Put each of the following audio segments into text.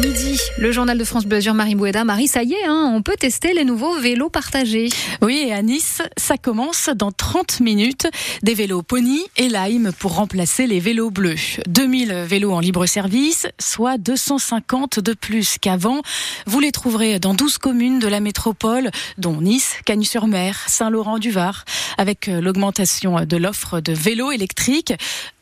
Midi, le journal de France Bleu Marie Boueda. Marie, ça y est, hein, on peut tester les nouveaux vélos partagés. Oui, et à Nice, ça commence dans 30 minutes. Des vélos Pony et Lime pour remplacer les vélos bleus. 2000 vélos en libre service, soit 250 de plus qu'avant. Vous les trouverez dans 12 communes de la métropole, dont Nice, Cagnes-sur-Mer, Saint-Laurent-du-Var, avec l'augmentation de l'offre de vélos électriques.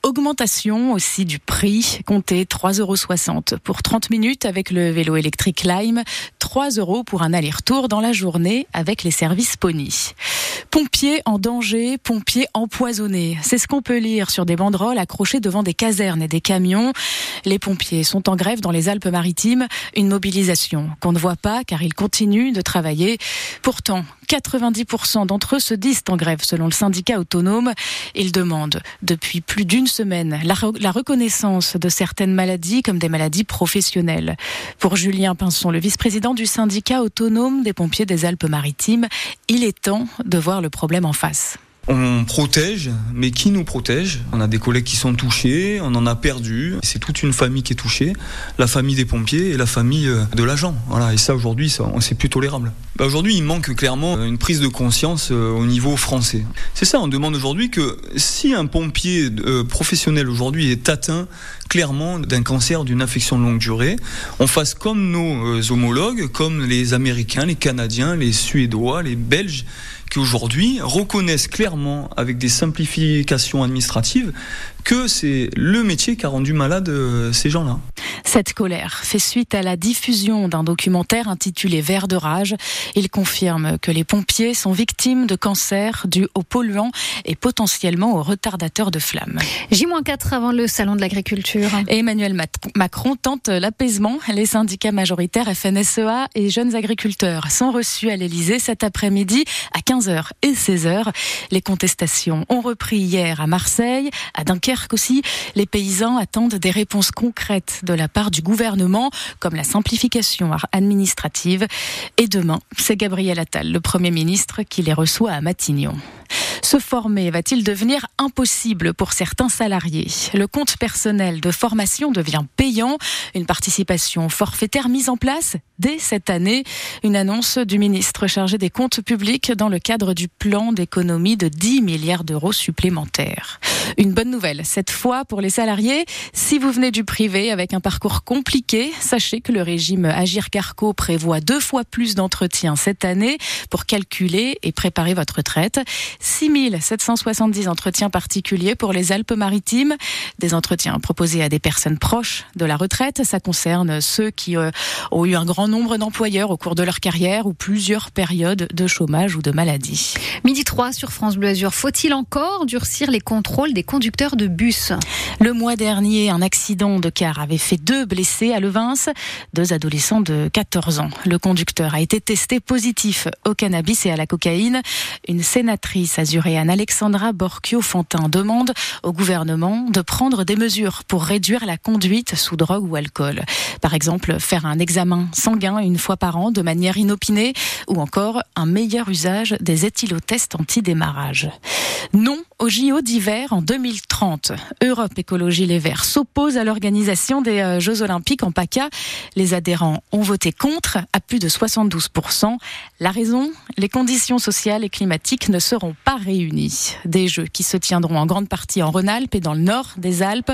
Augmentation aussi du prix, comptez 3,60 euros pour 30 minutes avec le vélo électrique Lime, 3 euros pour un aller-retour dans la journée avec les services Pony. Pompiers en danger, pompiers empoisonnés. C'est ce qu'on peut lire sur des banderoles accrochées devant des casernes et des camions. Les pompiers sont en grève dans les Alpes-Maritimes, une mobilisation qu'on ne voit pas car ils continuent de travailler. Pourtant, 90% d'entre eux se disent en grève selon le syndicat autonome. Ils demandent depuis plus d'une semaine la, reconnaissance de certaines maladies comme des maladies professionnelles. Pour Julien Pinson, le vice-président du syndicat autonome des pompiers des Alpes-Maritimes, il est temps de voir le problème en face. On protège, mais qui nous protège? On a des collègues qui sont touchés, on en a perdu. C'est toute une famille qui est touchée, la famille des pompiers et la famille euh, de l'agent. Voilà, et ça aujourd'hui, c'est plus tolérable. Bah, aujourd'hui, il manque clairement une prise de conscience euh, au niveau français. C'est ça, on demande aujourd'hui que si un pompier euh, professionnel aujourd'hui est atteint clairement d'un cancer d'une infection de longue durée, on fasse comme nos homologues, comme les Américains, les Canadiens, les Suédois, les Belges qui aujourd'hui reconnaissent clairement avec des simplifications administratives que c'est le métier qui a rendu malade euh, ces gens-là. Cette colère fait suite à la diffusion d'un documentaire intitulé Vert de rage. Il confirme que les pompiers sont victimes de cancers dus aux polluants et potentiellement aux retardateurs de flammes. J-4 avant le salon de l'agriculture. Emmanuel Macron tente l'apaisement. Les syndicats majoritaires FNSEA et jeunes agriculteurs sont reçus à l'Elysée cet après-midi à 15h et 16h. Les contestations ont repris hier à Marseille, à Dunkerque aussi, les paysans attendent des réponses concrètes de la part du gouvernement, comme la simplification administrative. Et demain, c'est Gabriel Attal, le Premier ministre, qui les reçoit à Matignon. Se former va-t-il devenir impossible pour certains salariés? Le compte personnel de formation devient payant. Une participation forfaitaire mise en place dès cette année. Une annonce du ministre chargé des comptes publics dans le cadre du plan d'économie de 10 milliards d'euros supplémentaires. Une bonne nouvelle, cette fois pour les salariés. Si vous venez du privé avec un parcours compliqué, sachez que le régime Agir Carco prévoit deux fois plus d'entretiens cette année pour calculer et préparer votre retraite. 6770 entretiens particuliers pour les Alpes-Maritimes. Des entretiens proposés à des personnes proches de la retraite. Ça concerne ceux qui euh, ont eu un grand nombre d'employeurs au cours de leur carrière ou plusieurs périodes de chômage ou de maladie. Midi 3 sur France Bleu Azur. Faut-il encore durcir les contrôles des conducteurs de bus? Le mois dernier, un accident de car avait fait deux blessés à Levins, deux adolescents de 14 ans. Le conducteur a été testé positif au cannabis et à la cocaïne. Une sénatrice azuréenne, Alexandra Borchio-Fontin, demande au gouvernement de prendre des mesures pour réduire la conduite sous drogue ou alcool. Par exemple, faire un examen sanguin une fois par an de manière inopinée ou encore un meilleur usage des éthylotests anti-démarrage. Non au JO d'hiver en 2030. Europe Écologie Les Verts s'oppose à l'organisation des euh, Jeux Olympiques en PACA. Les adhérents ont voté contre à plus de 72%. La raison Les conditions sociales et climatiques ne seront pas réunies. Des Jeux qui se tiendront en grande partie en Rhône-Alpes et dans le nord des Alpes.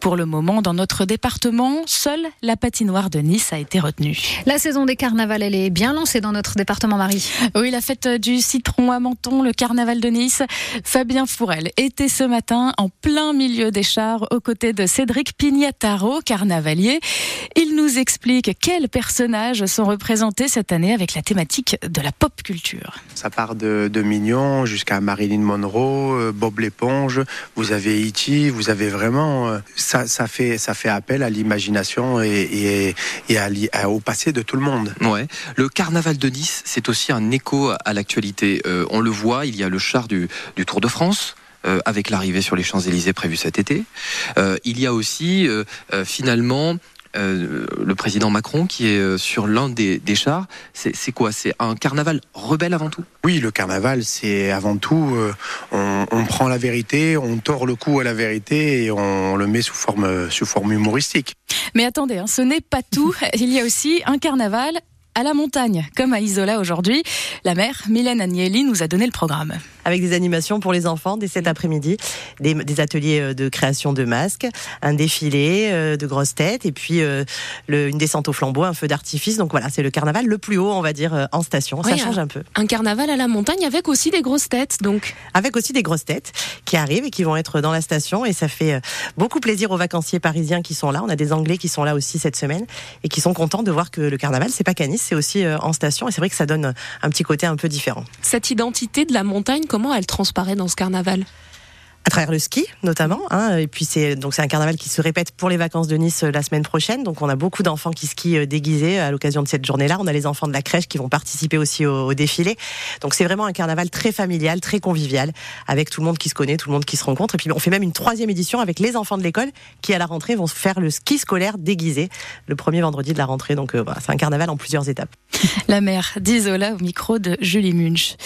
Pour le moment, dans notre département, seule la patinoire de Nice a été retenue. La saison des carnavals, elle est bien lancée dans notre département, Marie. Oui, la fête du citron à Menton, le carnaval de Nice. Fabien Fourel était ce matin en plein milieu des chars aux côtés de Cédric Pignataro, carnavalier. Il nous explique quels personnages sont représentés cette année avec la thématique de la pop culture. Ça part de, Mignon jusqu'à Marilyn Monroe, euh, Bob l'éponge, vous avez E.T., vous avez vraiment... Euh, ça, ça, fait, ça fait appel à l'imagination et, et, au passé de tout le monde. Le carnaval de Nice, c'est aussi un écho à l'actualité. Euh, on le voit, il y a le char du, Tour de France. Avec l'arrivée sur les Champs-Élysées prévue cet été. Il y a aussi finalement le président Macron qui est sur l'un des, chars. C'est quoi? C'est un carnaval rebelle avant tout? Oui, le carnaval, c'est avant tout, on, on, prend la vérité, on tord le cou à la vérité et on le met sous forme, sous forme humoristique. Mais attendez, hein, ce n'est pas tout. Il y a aussi un carnaval à la montagne, comme à Isola aujourd'hui. La mère, Mylène Agnelli, nous a donné le programme. Avec des animations pour les enfants dès cet après-midi, des, ateliers euh, de création de masques, un défilé euh, de grosses têtes et puis euh, une descente au flambeau, un feu d'artifice. Donc voilà, c'est le carnaval le plus haut, on va dire, en station. Ça change un peu. Un carnaval à la montagne avec aussi des grosses têtes, donc. Avec aussi des grosses têtes qui arrivent et qui vont être dans la station et ça fait beaucoup plaisir aux vacanciers parisiens qui sont là. On a des Anglais qui sont là aussi cette semaine et qui sont contents de voir que le carnaval, c'est pas Canis, c'est aussi en station. Et c'est vrai que ça donne un petit côté un peu différent. Cette identité de la montagne, comment elle transparaît dans ce carnaval? À travers le ski notamment. Hein, et puis c'est donc c'est un carnaval qui se répète pour les vacances de Nice euh, la semaine prochaine. Donc on a beaucoup d'enfants qui skient euh, déguisés à l'occasion de cette journée-là. On a les enfants de la crèche qui vont participer aussi au, défilé. Donc c'est vraiment un carnaval très familial, très convivial, avec tout le monde qui se connaît, tout le monde qui se rencontre. Et puis on fait même une troisième édition avec les enfants de l'école qui à la rentrée vont faire le ski scolaire déguisé le premier vendredi de la rentrée. Donc euh, c'est un carnaval en plusieurs étapes. La mère d'Isola au micro de Julie Munch.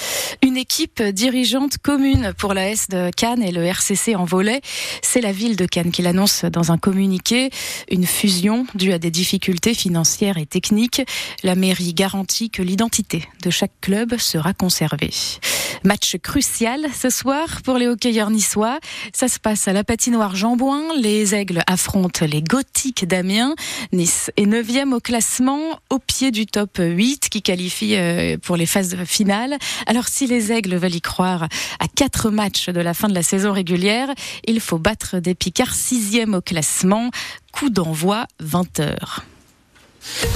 Une équipe dirigeante commune pour la S de Cannes et le RCC en volet. C'est la ville de Cannes qui l'annonce dans un communiqué. Une fusion due à des difficultés financières et techniques. La mairie garantit que l'identité de chaque club sera conservée. Match crucial ce soir pour les hockeyeurs niçois. Ça se passe à la patinoire Jambouin. Les Aigles affrontent les Gothiques d'Amiens. Nice est 9 au classement, au pied du top 8 qui qualifie euh, pour les phases finales. Alors si les Aigles veulent y croire à quatre matchs de la fin de la saison régulière, il faut battre des Picards 6 au classement. Coup d'envoi 20h.